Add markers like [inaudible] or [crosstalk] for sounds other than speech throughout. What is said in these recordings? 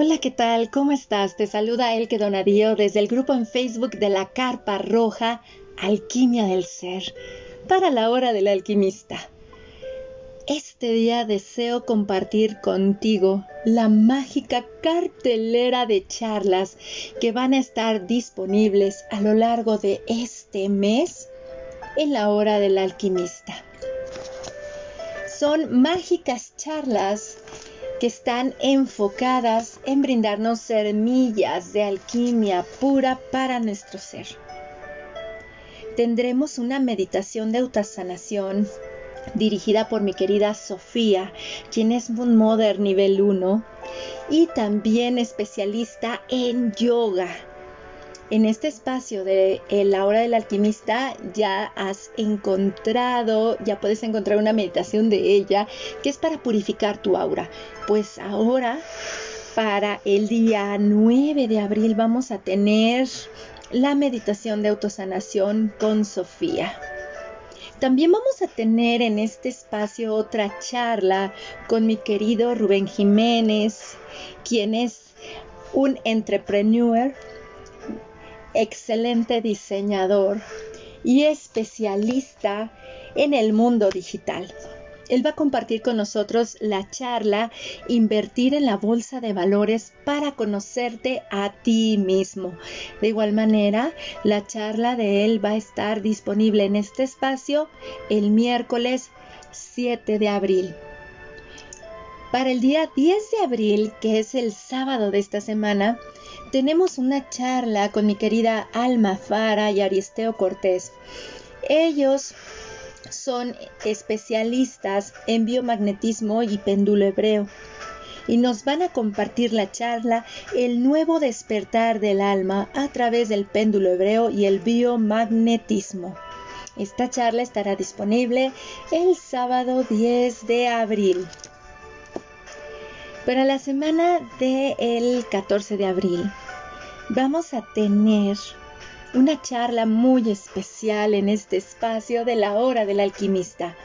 Hola, ¿qué tal? ¿Cómo estás? Te saluda Elke Donadío desde el grupo en Facebook de la Carpa Roja Alquimia del Ser para la hora del alquimista. Este día deseo compartir contigo la mágica cartelera de charlas que van a estar disponibles a lo largo de este mes en la hora del alquimista. Son mágicas charlas que están enfocadas en brindarnos semillas de alquimia pura para nuestro ser. Tendremos una meditación de autosanación dirigida por mi querida Sofía, quien es Moon Mother nivel 1 y también especialista en yoga en este espacio de eh, la hora del alquimista ya has encontrado, ya puedes encontrar una meditación de ella que es para purificar tu aura. Pues ahora, para el día 9 de abril, vamos a tener la meditación de autosanación con Sofía. También vamos a tener en este espacio otra charla con mi querido Rubén Jiménez, quien es un entrepreneur excelente diseñador y especialista en el mundo digital. Él va a compartir con nosotros la charla Invertir en la bolsa de valores para conocerte a ti mismo. De igual manera, la charla de él va a estar disponible en este espacio el miércoles 7 de abril. Para el día 10 de abril, que es el sábado de esta semana, tenemos una charla con mi querida Alma Fara y Aristeo Cortés. Ellos son especialistas en biomagnetismo y péndulo hebreo y nos van a compartir la charla El nuevo despertar del alma a través del péndulo hebreo y el biomagnetismo. Esta charla estará disponible el sábado 10 de abril. Para la semana del 14 de abril vamos a tener una charla muy especial en este espacio de la hora del alquimista.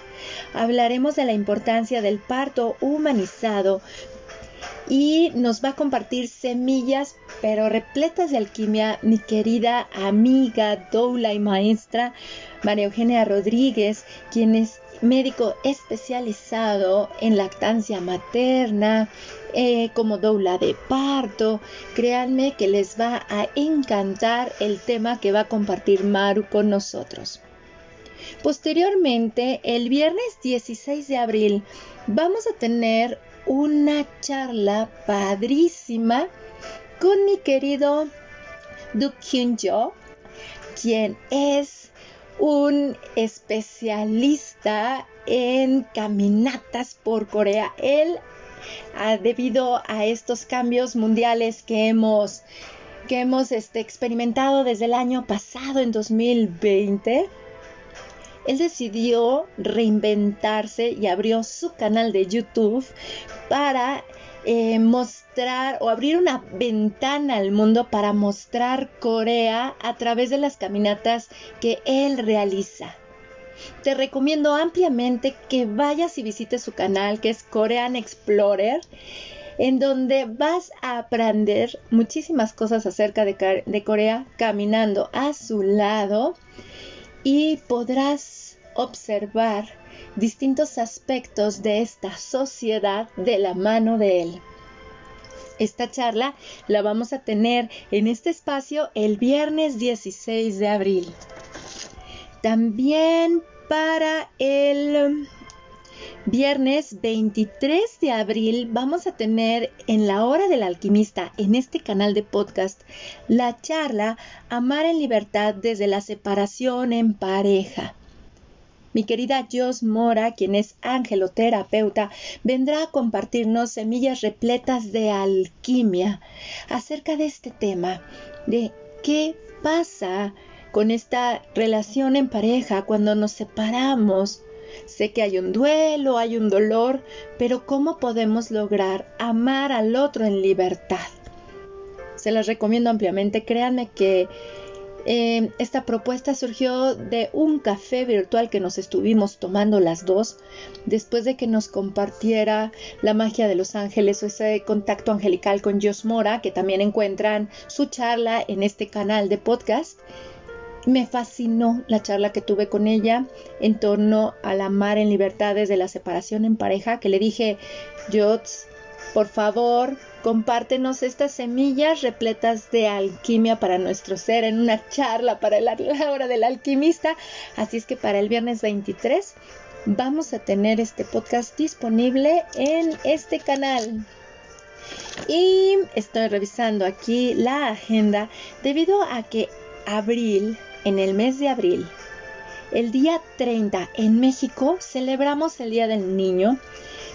Hablaremos de la importancia del parto humanizado y nos va a compartir semillas pero repletas de alquimia mi querida amiga, doula y maestra María Eugenia Rodríguez, quien es médico especializado en lactancia materna, eh, como doula de parto. Créanme que les va a encantar el tema que va a compartir Maru con nosotros. Posteriormente, el viernes 16 de abril, vamos a tener una charla padrísima con mi querido Duk Hyun Jo, quien es un especialista en caminatas por Corea. Él, debido a estos cambios mundiales que hemos, que hemos este, experimentado desde el año pasado, en 2020, él decidió reinventarse y abrió su canal de YouTube para eh, mostrar o abrir una ventana al mundo para mostrar Corea a través de las caminatas que él realiza. Te recomiendo ampliamente que vayas y visites su canal que es Korean Explorer en donde vas a aprender muchísimas cosas acerca de, de, Corea caminando a su lado y podrás observar distintos aspectos de esta sociedad de la mano de él. Esta charla la vamos a tener en este espacio el viernes 16 de abril. También para el viernes 23 de abril vamos a tener en la hora del alquimista en este canal de podcast la charla Amar en libertad desde la separación en pareja. Mi querida Jos Mora, quien es angeloterapeuta, vendrá a compartirnos semillas repletas de alquimia acerca de este tema, de qué pasa con esta relación en pareja cuando nos separamos. Sé que hay un duelo, hay un dolor, pero ¿cómo podemos lograr amar al otro en libertad? Se las recomiendo ampliamente, créanme que Eh, esta propuesta surgió de un café virtual que nos estuvimos tomando las dos después de que nos compartiera la magia de los ángeles o ese contacto angelical con Dios Mora, que también encuentran su charla en este canal de podcast. Me fascinó la charla que tuve con ella en torno al amar en libertad desde la separación en pareja, que le dije, Jots, por favor, compártenos estas semillas repletas de alquimia para nuestro ser en una charla para la, [laughs] hora del alquimista. Así es que para el viernes 23 vamos a tener este podcast disponible en este canal. Y estoy revisando aquí la agenda debido a que abril, en el mes de abril, el día 30 en México celebramos el Día del Niño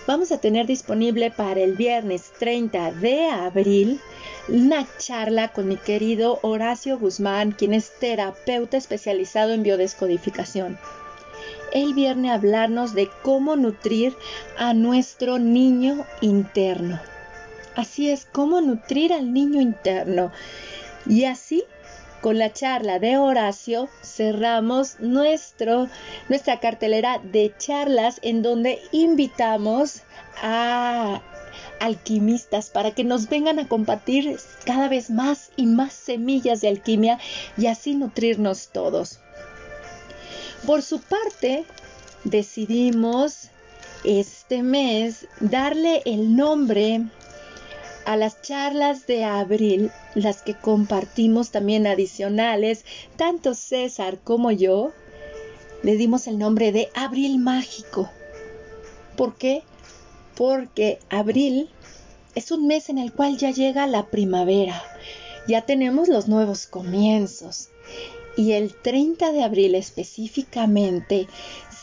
vamos a tener disponible para el viernes 30 de abril una charla con mi querido Horacio Guzmán, quien es terapeuta especializado en biodescodificación. Él viene a hablarnos de cómo nutrir a nuestro niño interno. Así es, cómo nutrir al niño interno. Y así con la charla de Horacio cerramos nuestro, nuestra cartelera de charlas en donde invitamos a alquimistas para que nos vengan a compartir cada vez más y más semillas de alquimia y así nutrirnos todos. Por su parte, decidimos este mes darle el nombre a las charlas de abril, las que compartimos también adicionales, tanto César como yo, le dimos el nombre de Abril Mágico. ¿Por qué? Porque abril es un mes en el cual ya llega la primavera, ya tenemos los nuevos comienzos. Y el 30 de abril específicamente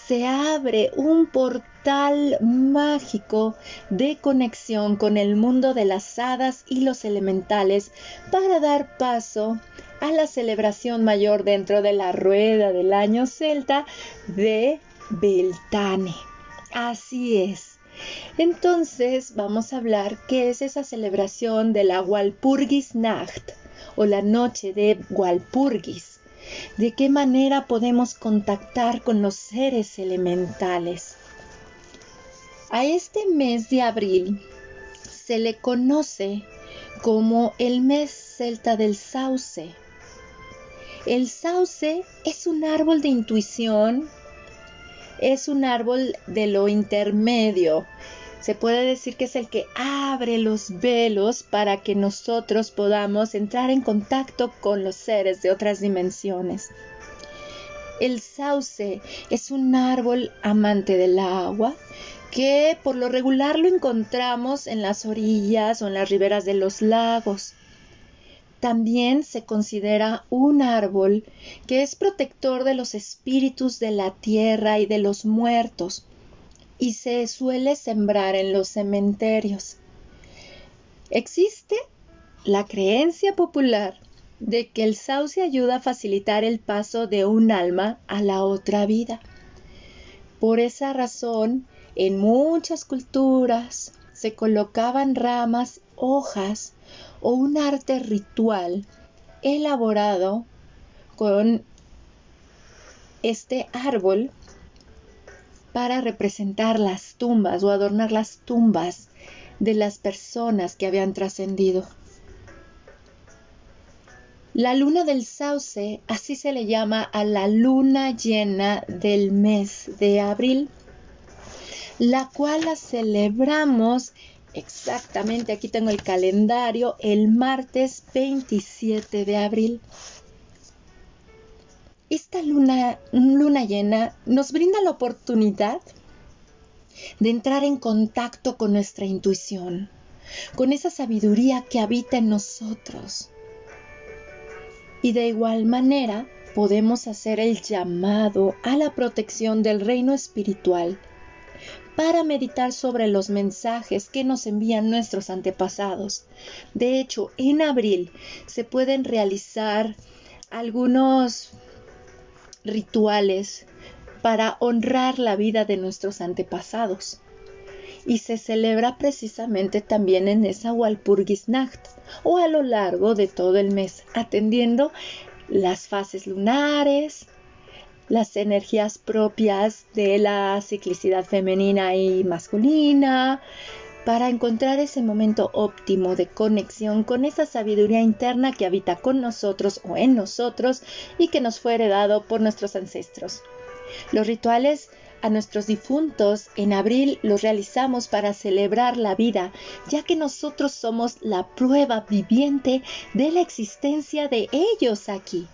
se abre un portal mágico de conexión con el mundo de las hadas y los elementales para dar paso a la celebración mayor dentro de la rueda del año celta de Beltane. Así es. Entonces vamos a hablar qué es esa celebración de la Walpurgis Nacht o la noche de Walpurgis de qué manera podemos contactar con los seres elementales. A este mes de abril se le conoce como el mes celta del sauce. El sauce es un árbol de intuición, es un árbol de lo intermedio, se puede decir que es el que abre los velos para que nosotros podamos entrar en contacto con los seres de otras dimensiones. El sauce es un árbol amante del agua que por lo regular lo encontramos en las orillas o en las riberas de los lagos. También se considera un árbol que es protector de los espíritus de la tierra y de los muertos y se suele sembrar en los cementerios. Existe la creencia popular de que el sauce ayuda a facilitar el paso de un alma a la otra vida. Por esa razón, en muchas culturas se colocaban ramas, hojas o un arte ritual elaborado con este árbol para representar las tumbas o adornar las tumbas de las personas que habían trascendido. La luna del sauce, así se le llama a la luna llena del mes de abril, la cual la celebramos exactamente, aquí tengo el calendario, el martes 27 de abril. Esta luna, luna llena nos brinda la oportunidad de entrar en contacto con nuestra intuición, con esa sabiduría que habita en nosotros. Y de igual manera podemos hacer el llamado a la protección del reino espiritual para meditar sobre los mensajes que nos envían nuestros antepasados. De hecho, en abril se pueden realizar algunos rituales para honrar la vida de nuestros antepasados. Y se celebra precisamente también en esa Walpurgisnacht o a lo largo de todo el mes, atendiendo las fases lunares, las energías propias de la ciclicidad femenina y masculina, para encontrar ese momento óptimo de conexión con esa sabiduría interna que habita con nosotros o en nosotros y que nos fue heredado por nuestros ancestros. Los rituales a nuestros difuntos en abril los realizamos para celebrar la vida, ya que nosotros somos la prueba viviente de la existencia de ellos aquí.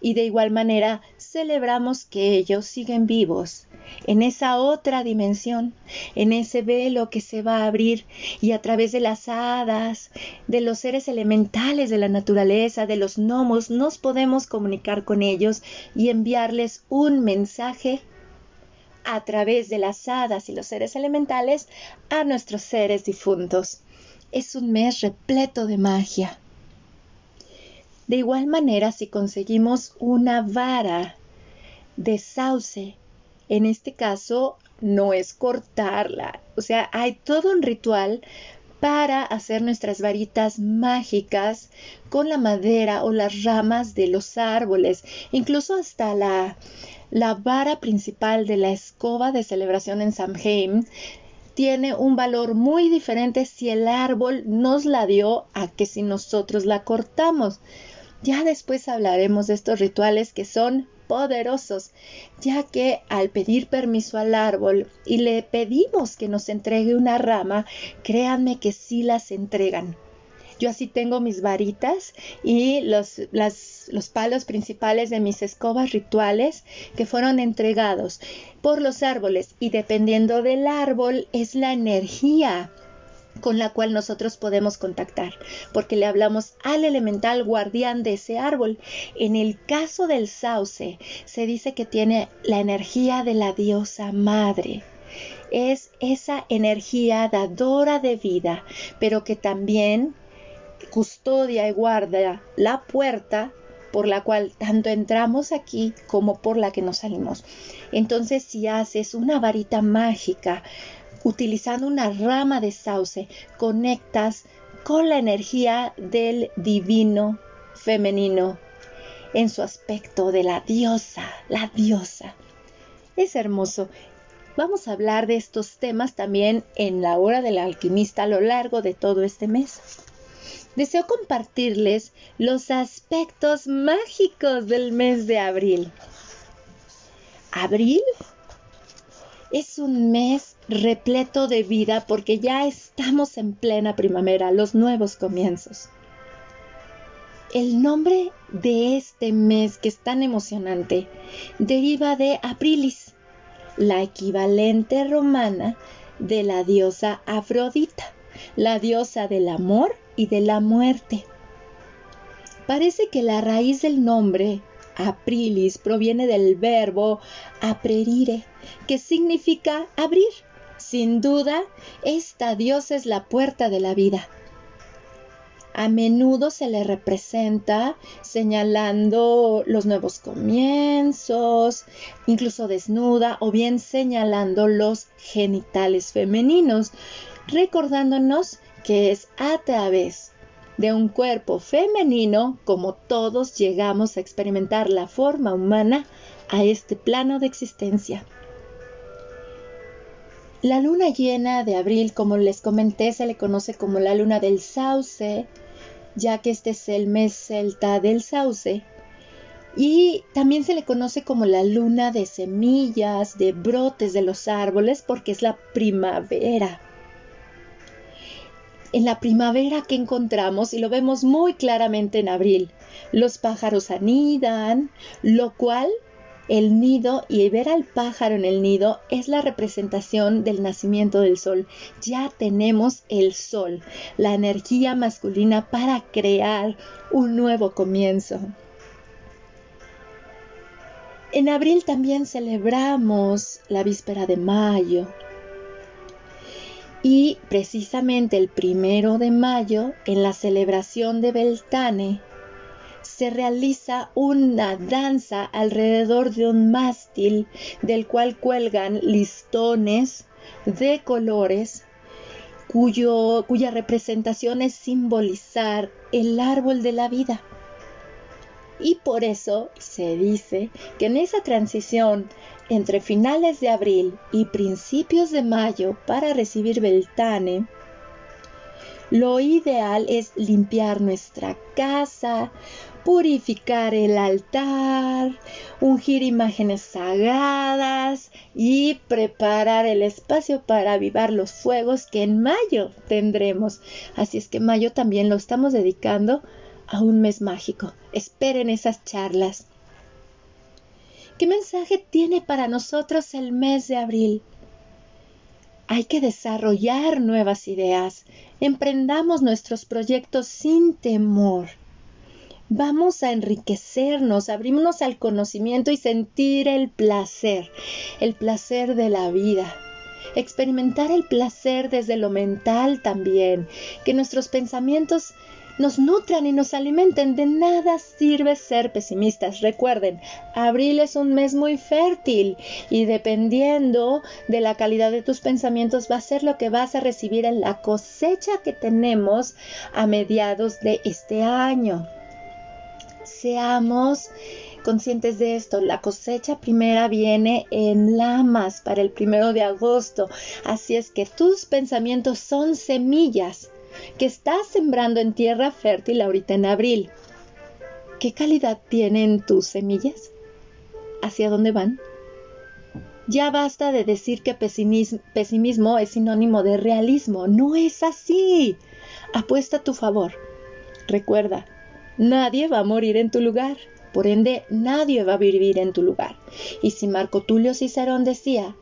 Y de igual manera celebramos que ellos siguen vivos en esa otra dimensión, en ese velo que se va a abrir y a través de las hadas, de los seres elementales de la naturaleza, de los gnomos, nos podemos comunicar con ellos y enviarles un mensaje a través de las hadas y los seres elementales a nuestros seres difuntos. Es un mes repleto de magia. De igual manera, si conseguimos una vara de sauce, en este caso no es cortarla, o sea, hay todo un ritual para hacer nuestras varitas mágicas con la madera o las ramas de los árboles, incluso hasta la, la vara principal de la escoba de celebración en Samhain tiene un valor muy diferente si el árbol nos la dio a que si nosotros la cortamos. Ya después hablaremos de estos rituales que son poderosos, ya que al pedir permiso al árbol y le pedimos que nos entregue una rama, créanme que sí las entregan. Yo así tengo mis varitas y los, los palos principales de mis escobas rituales que fueron entregados por los árboles y dependiendo del árbol es la energía con la cual nosotros podemos contactar, porque le hablamos al elemental guardián de ese árbol. En el caso del sauce, se dice que tiene la energía de la diosa madre. Es esa energía dadora de vida, pero que también custodia y guarda la puerta por la cual tanto entramos aquí como por la que nos salimos. Entonces, si haces una varita mágica utilizando una rama de sauce, conectas con la energía del divino femenino en su aspecto de la diosa, la diosa. Es hermoso. Vamos a hablar de estos temas también en la hora del alquimista a lo largo de todo este mes. Deseo compartirles los aspectos mágicos del mes de abril. Abril es un mes repleto de vida porque ya estamos en plena primavera, los nuevos comienzos. El nombre de este mes que es tan emocionante deriva de Aprilis, la equivalente romana de la diosa Afrodita, la diosa del amor y de la muerte. Parece que la raíz del nombre Aprilis proviene del verbo aprerire, que significa abrir. Sin duda, esta diosa es la puerta de la vida. A menudo se le representa señalando los nuevos comienzos, incluso desnuda o bien señalando los genitales femeninos, recordándonos que es a través de un cuerpo femenino como todos llegamos a experimentar la forma humana a este plano de existencia. La luna llena de abril, como les comenté, se le conoce como la luna del sauce, ya que este es el mes celta del sauce. Y también se le conoce como la luna de semillas, de brotes de los árboles, porque es la primavera en la primavera que encontramos y lo vemos muy claramente en abril. Los pájaros anidan, lo cual el nido y ver al pájaro en el nido es la representación del nacimiento del sol. Ya tenemos el sol, la energía masculina para crear un nuevo comienzo. En abril también celebramos la víspera de mayo, y precisamente el primero de mayo, en la celebración de Beltane, se realiza una danza alrededor de un mástil del cual cuelgan listones de colores cuya representación es simbolizar el árbol de la vida. Y por eso se dice que en esa transición entre finales de abril y principios de mayo para recibir Beltane, lo ideal es limpiar nuestra casa, purificar el altar, ungir imágenes sagradas y preparar el espacio para avivar los fuegos que en mayo tendremos. Así es que mayo también lo estamos dedicando a un mes mágico. Esperen esas charlas. ¿Qué mensaje tiene para nosotros el mes de abril? Hay que desarrollar nuevas ideas. Emprendamos nuestros proyectos sin temor vamos a enriquecernos, abrirnos al conocimiento y sentir el placer, el placer de la vida. Experimentar el placer desde lo mental también, que nuestros pensamientos nos nutran y nos alimenten. De nada sirve ser pesimistas. Recuerden, abril es un mes muy fértil y dependiendo de la calidad de tus pensamientos va a ser lo que vas a recibir en la cosecha que tenemos a mediados de este año seamos conscientes de esto. La cosecha primera viene en lamas para el primero de agosto. Así es que tus pensamientos son semillas que estás sembrando en tierra fértil ahorita en abril. ¿Qué calidad tienen tus semillas? ¿Hacia dónde van? Ya basta de decir que pesimismo es sinónimo de realismo. No es así. Apuesta a tu favor. Recuerda, Nadie va a morir en tu lugar. Por ende, nadie va a vivir en tu lugar. Y si Marco Tulio Cicerón decía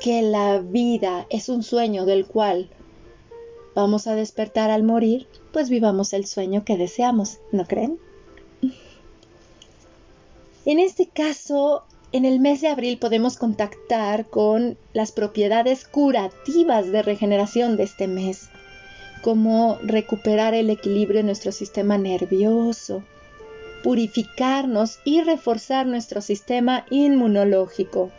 que la vida es un sueño del cual vamos a despertar al morir, pues vivamos el sueño que deseamos, ¿no creen? En este caso, en el mes de abril podemos contactar con las propiedades curativas de regeneración de este mes como recuperar el equilibrio en nuestro sistema nervioso, purificarnos y reforzar nuestro sistema inmunológico.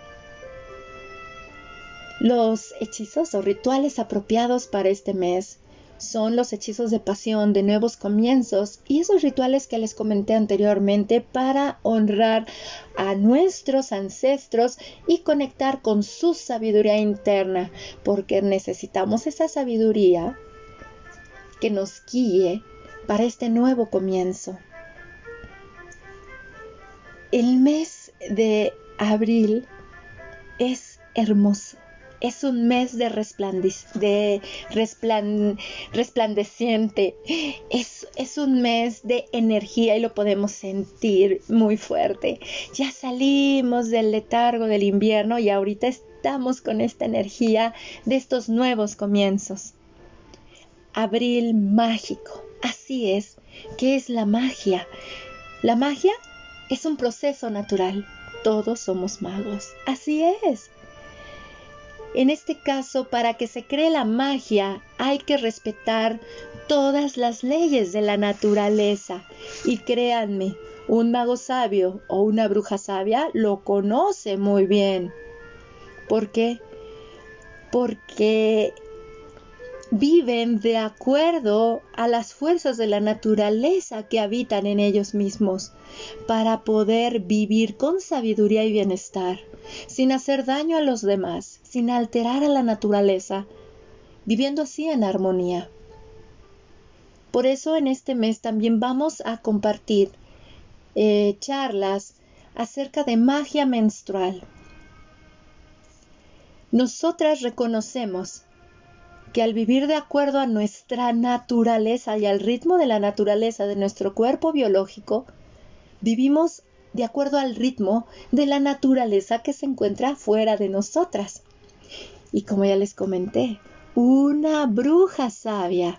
Los hechizos o rituales apropiados para este mes son los hechizos de pasión, de nuevos comienzos y esos rituales que les comenté anteriormente para honrar a nuestros ancestros y conectar con su sabiduría interna, porque necesitamos esa sabiduría que nos guíe para este nuevo comienzo. El mes de abril es hermoso. Es un mes de, de resplandeciente. Es, es un mes de energía y lo podemos sentir muy fuerte. Ya salimos del letargo del invierno y ahorita estamos con esta energía de estos nuevos comienzos abril mágico. Así es, ¿qué es la magia? La magia es un proceso natural. Todos somos magos. Así es. En este caso, para que se cree la magia, hay que respetar todas las leyes de la naturaleza. Y créanme, un mago sabio o una bruja sabia lo conoce muy bien. ¿Por qué? Porque viven de acuerdo a las fuerzas de la naturaleza que habitan en ellos mismos, para poder vivir con sabiduría y bienestar, sin hacer daño a los demás, sin alterar a la naturaleza, viviendo así en armonía. Por eso en este mes también vamos a compartir eh, charlas acerca de magia menstrual. Nosotras reconocemos que al vivir de acuerdo a nuestra naturaleza y al ritmo de la naturaleza de nuestro cuerpo biológico, vivimos de acuerdo al ritmo de la naturaleza que se encuentra fuera de nosotras. Y como ya les comenté, una bruja sabia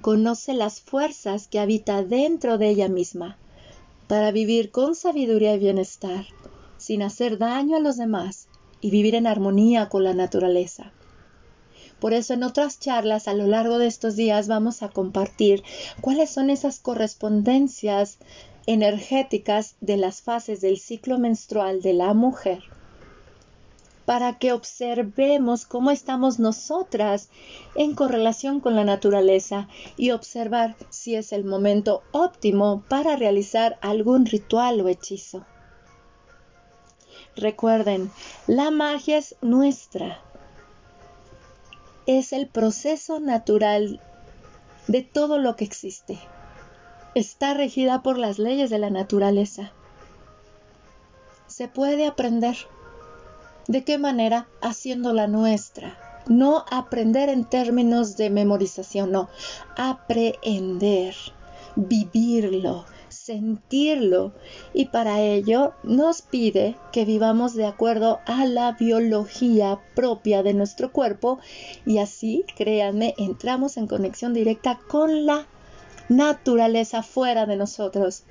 conoce las fuerzas que habita dentro de ella misma para vivir con sabiduría y bienestar, sin hacer daño a los demás y vivir en armonía con la naturaleza. Por eso en otras charlas a lo largo de estos días vamos a compartir cuáles son esas correspondencias energéticas de las fases del ciclo menstrual de la mujer para que observemos cómo estamos nosotras en correlación con la naturaleza y observar si es el momento óptimo para realizar algún ritual o hechizo. Recuerden, la magia es nuestra. Es el proceso natural de todo lo que existe. Está regida por las leyes de la naturaleza. Se puede aprender. ¿De qué manera? Haciéndola nuestra. No aprender en términos de memorización, no. Aprender, vivirlo, sentirlo y para ello nos pide que vivamos de acuerdo a la biología propia de nuestro cuerpo y así, créanme, entramos en conexión directa con la naturaleza fuera de nosotros.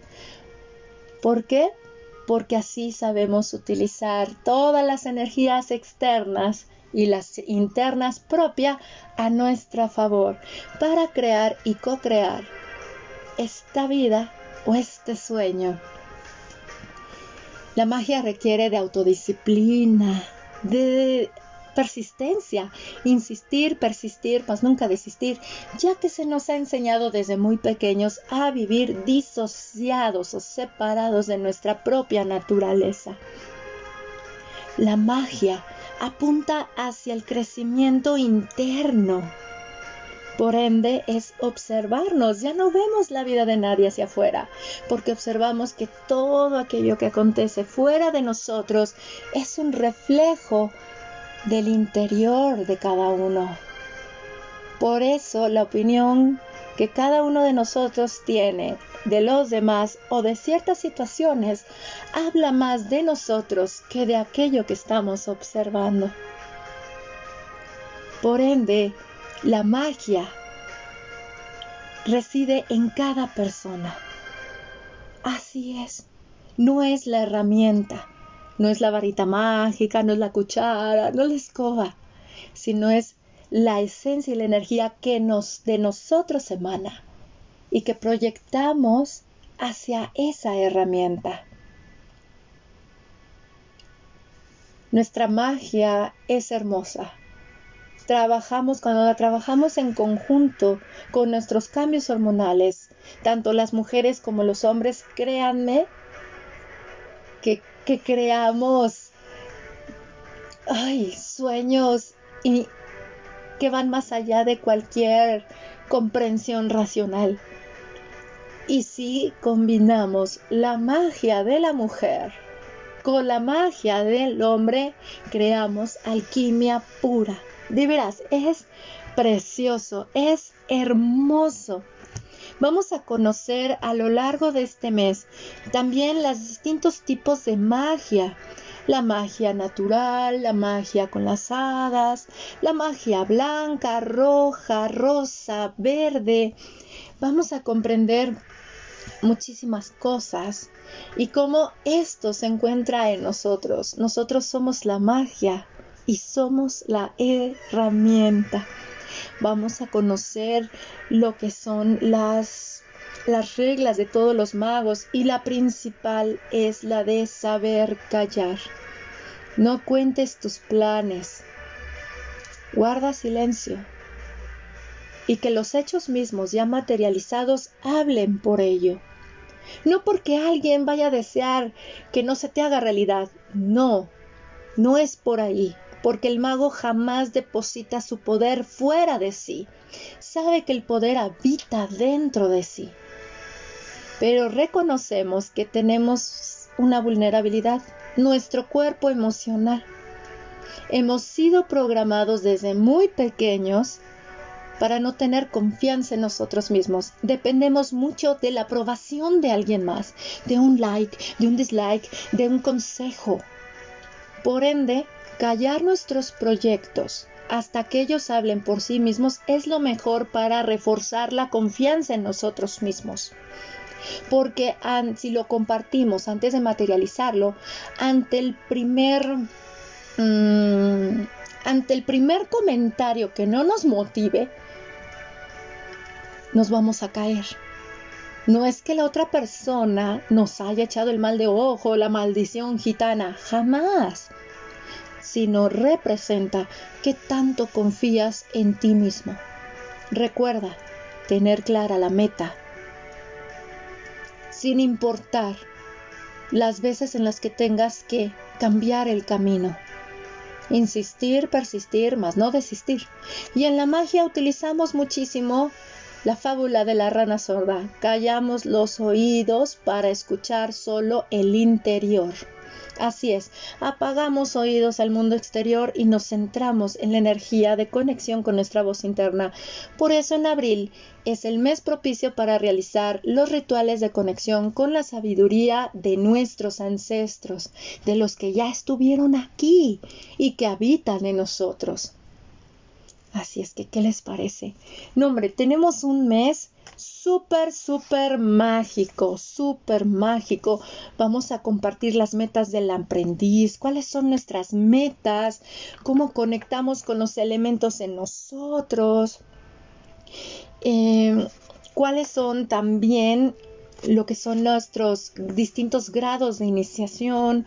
¿Por qué? Porque así sabemos utilizar todas las energías externas y las internas propias a nuestro favor para crear y co-crear esta vida o este sueño. La magia requiere de autodisciplina, de persistencia, insistir, persistir, mas nunca desistir, ya que se nos ha enseñado desde muy pequeños a vivir disociados o separados de nuestra propia naturaleza. La magia apunta hacia el crecimiento interno por ende, es observarnos. Ya no vemos la vida de nadie hacia afuera, porque observamos que todo aquello que acontece fuera de nosotros es un reflejo del interior de cada uno. Por eso la opinión que cada uno de nosotros tiene de los demás o de ciertas situaciones habla más de nosotros que de aquello que estamos observando. Por ende, la magia reside en cada persona. Así es. No es la herramienta, no es la varita mágica, no es la cuchara, no es la escoba, sino es la esencia y la energía que nos de nosotros emana y que proyectamos hacia esa herramienta. Nuestra magia es hermosa, trabajamos, cuando trabajamos en conjunto con nuestros cambios hormonales, tanto las mujeres como los hombres, créanme que, que creamos ay, sueños y que van más allá de cualquier comprensión racional. Y si combinamos la magia de la mujer con la magia del hombre, creamos alquimia pura. De veras, es precioso, es hermoso. Vamos a conocer a lo largo de este mes también los distintos tipos de magia. La magia natural, la magia con las hadas, la magia blanca, roja, rosa, verde. Vamos a comprender muchísimas cosas y cómo esto se encuentra en nosotros. Nosotros somos la magia y somos la herramienta. Vamos a conocer lo que son las, las reglas de todos los magos y la principal es la de saber callar. No cuentes tus planes. Guarda silencio. Y que los hechos mismos ya materializados hablen por ello. No porque alguien vaya a desear que no se te haga realidad. No, no es por ahí porque el mago jamás deposita su poder fuera de sí. Sabe que el poder habita dentro de sí. Pero reconocemos que tenemos una vulnerabilidad, nuestro cuerpo emocional. Hemos sido programados desde muy pequeños para no tener confianza en nosotros mismos. Dependemos mucho de la aprobación de alguien más, de un like, de un dislike, de un consejo. Por ende, Callar nuestros proyectos hasta que ellos hablen por sí mismos es lo mejor para reforzar la confianza en nosotros mismos. Porque si lo compartimos antes de materializarlo, ante el primer mm, ante el primer comentario que no nos motive, nos vamos a caer. No es que la otra persona nos haya echado el mal de ojo, la maldición gitana, jamás sino representa qué tanto confías en ti mismo. Recuerda tener clara la meta, sin importar las veces en las que tengas que cambiar el camino. Insistir, persistir, más no desistir. Y en la magia utilizamos muchísimo la fábula de la rana sorda. Callamos los oídos para escuchar solo el interior. Así es, apagamos oídos al mundo exterior y nos centramos en la energía de conexión con nuestra voz interna. Por eso en abril es el mes propicio para realizar los rituales de conexión con la sabiduría de nuestros ancestros, de los que ya estuvieron aquí y que habitan en nosotros. Así es que, ¿qué les parece? No, hombre, tenemos un mes súper, súper mágico, súper mágico. Vamos a compartir las metas del aprendiz, cuáles son nuestras metas, cómo conectamos con los elementos en nosotros, eh, cuáles son también lo que son nuestros distintos grados de iniciación,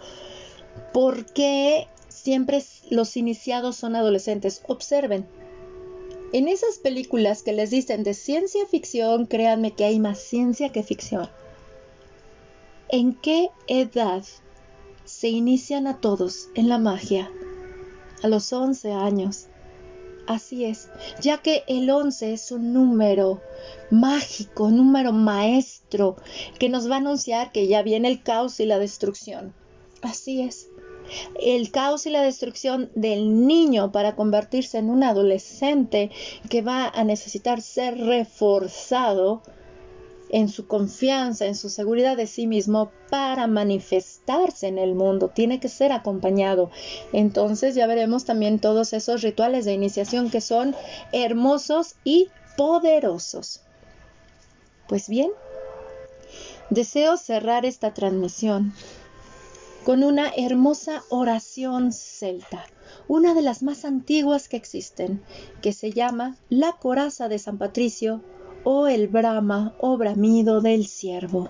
por qué siempre los iniciados son adolescentes. Observen, en esas películas que les dicen de ciencia ficción, créanme que hay más ciencia que ficción. ¿En qué edad se inician a todos en la magia? A los 11 años. Así es, ya que el 11 es un número mágico, un número maestro que nos va a anunciar que ya viene el caos y la destrucción. Así es el caos y la destrucción del niño para convertirse en un adolescente que va a necesitar ser reforzado en su confianza, en su seguridad de sí mismo para manifestarse en el mundo. Tiene que ser acompañado. Entonces ya veremos también todos esos rituales de iniciación que son hermosos y poderosos. Pues bien, deseo cerrar esta transmisión con una hermosa oración celta, una de las más antiguas que existen, que se llama la coraza de San Patricio o el brama o bramido del ciervo.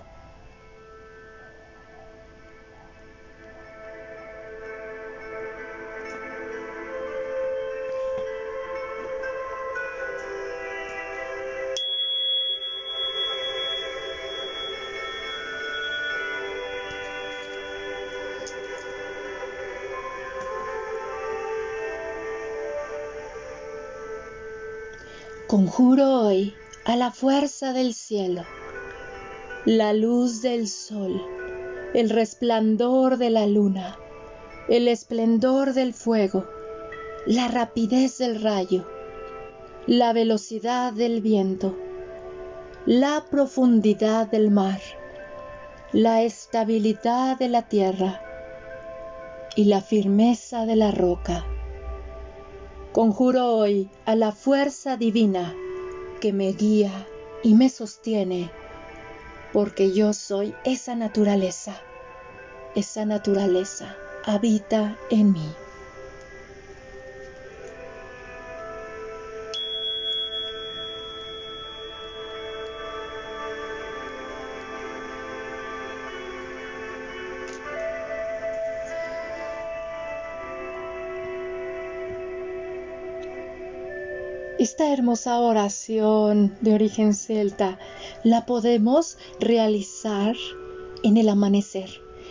Conjuro hoy a la fuerza del cielo, la luz del sol, el resplandor de la luna, el esplendor del fuego, la rapidez del rayo, la velocidad del viento, la profundidad del mar, la estabilidad de la tierra y la firmeza de la roca Conjuro hoy a la fuerza divina que me guía y me sostiene, porque yo soy esa naturaleza. Esa naturaleza habita en mí. Esta hermosa oración de origen celta la podemos realizar en el amanecer.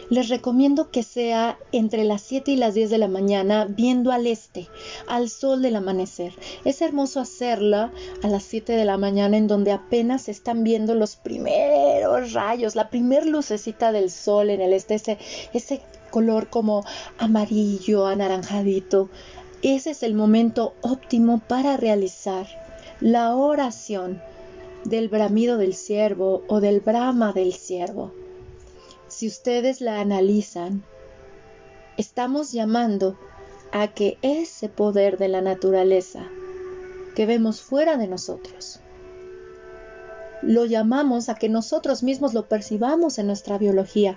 Les recomiendo que sea entre las 7 y las 10 de la mañana viendo al este, al sol del amanecer. Es hermoso hacerla a las 7 de la mañana en donde apenas están viendo los primeros rayos, la primer lucecita del sol en el este, ese, ese color como amarillo, anaranjadito. Ese es el momento óptimo para realizar la oración del bramido del siervo o del brama del siervo. Si ustedes la analizan, estamos llamando a que ese poder de la naturaleza que vemos fuera de nosotros, lo llamamos a que nosotros mismos lo percibamos en nuestra biología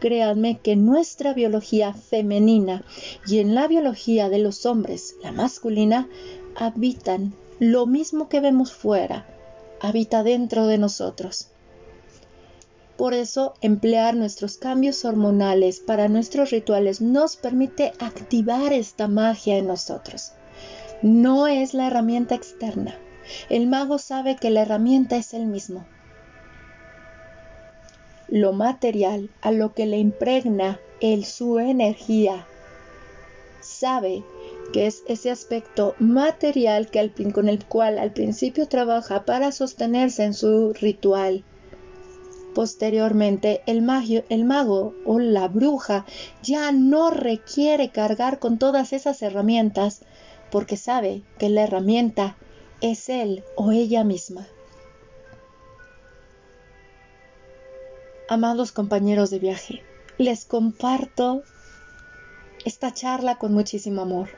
créanme que nuestra biología femenina y en la biología de los hombres, la masculina, habitan lo mismo que vemos fuera, habita dentro de nosotros. Por eso, emplear nuestros cambios hormonales para nuestros rituales nos permite activar esta magia en nosotros. No es la herramienta externa. El mago sabe que la herramienta es el mismo. Lo material a lo que le impregna el su energía sabe que es ese aspecto material que con el cual al principio trabaja para sostenerse en su ritual Posteriormente, el, el mago o la bruja ya no requiere cargar con todas esas herramientas porque sabe que la herramienta es él o ella misma. Amados compañeros de viaje, les comparto esta charla con muchísimo amor.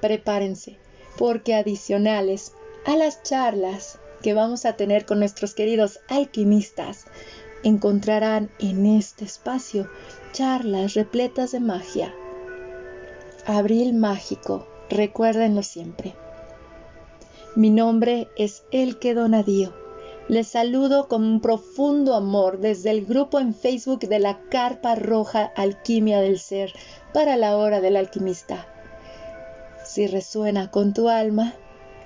Prepárense, porque adicionales a las charlas que vamos a tener con nuestros queridos alquimistas, encontrarán en este espacio charlas repletas de magia. Abril mágico, recuérdenlo siempre. Mi nombre es Elke Donadío. Les saludo con un profundo amor desde el grupo en Facebook de la Carpa Roja Alquimia del Ser para la hora del alquimista. Si resuena con tu alma,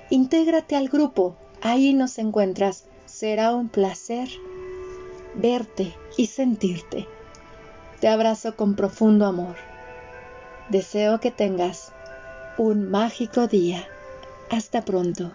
intégrate al grupo. Ahí nos encuentras. Será un placer verte y sentirte. Te abrazo con profundo amor. Deseo que tengas un mágico día. Hasta pronto.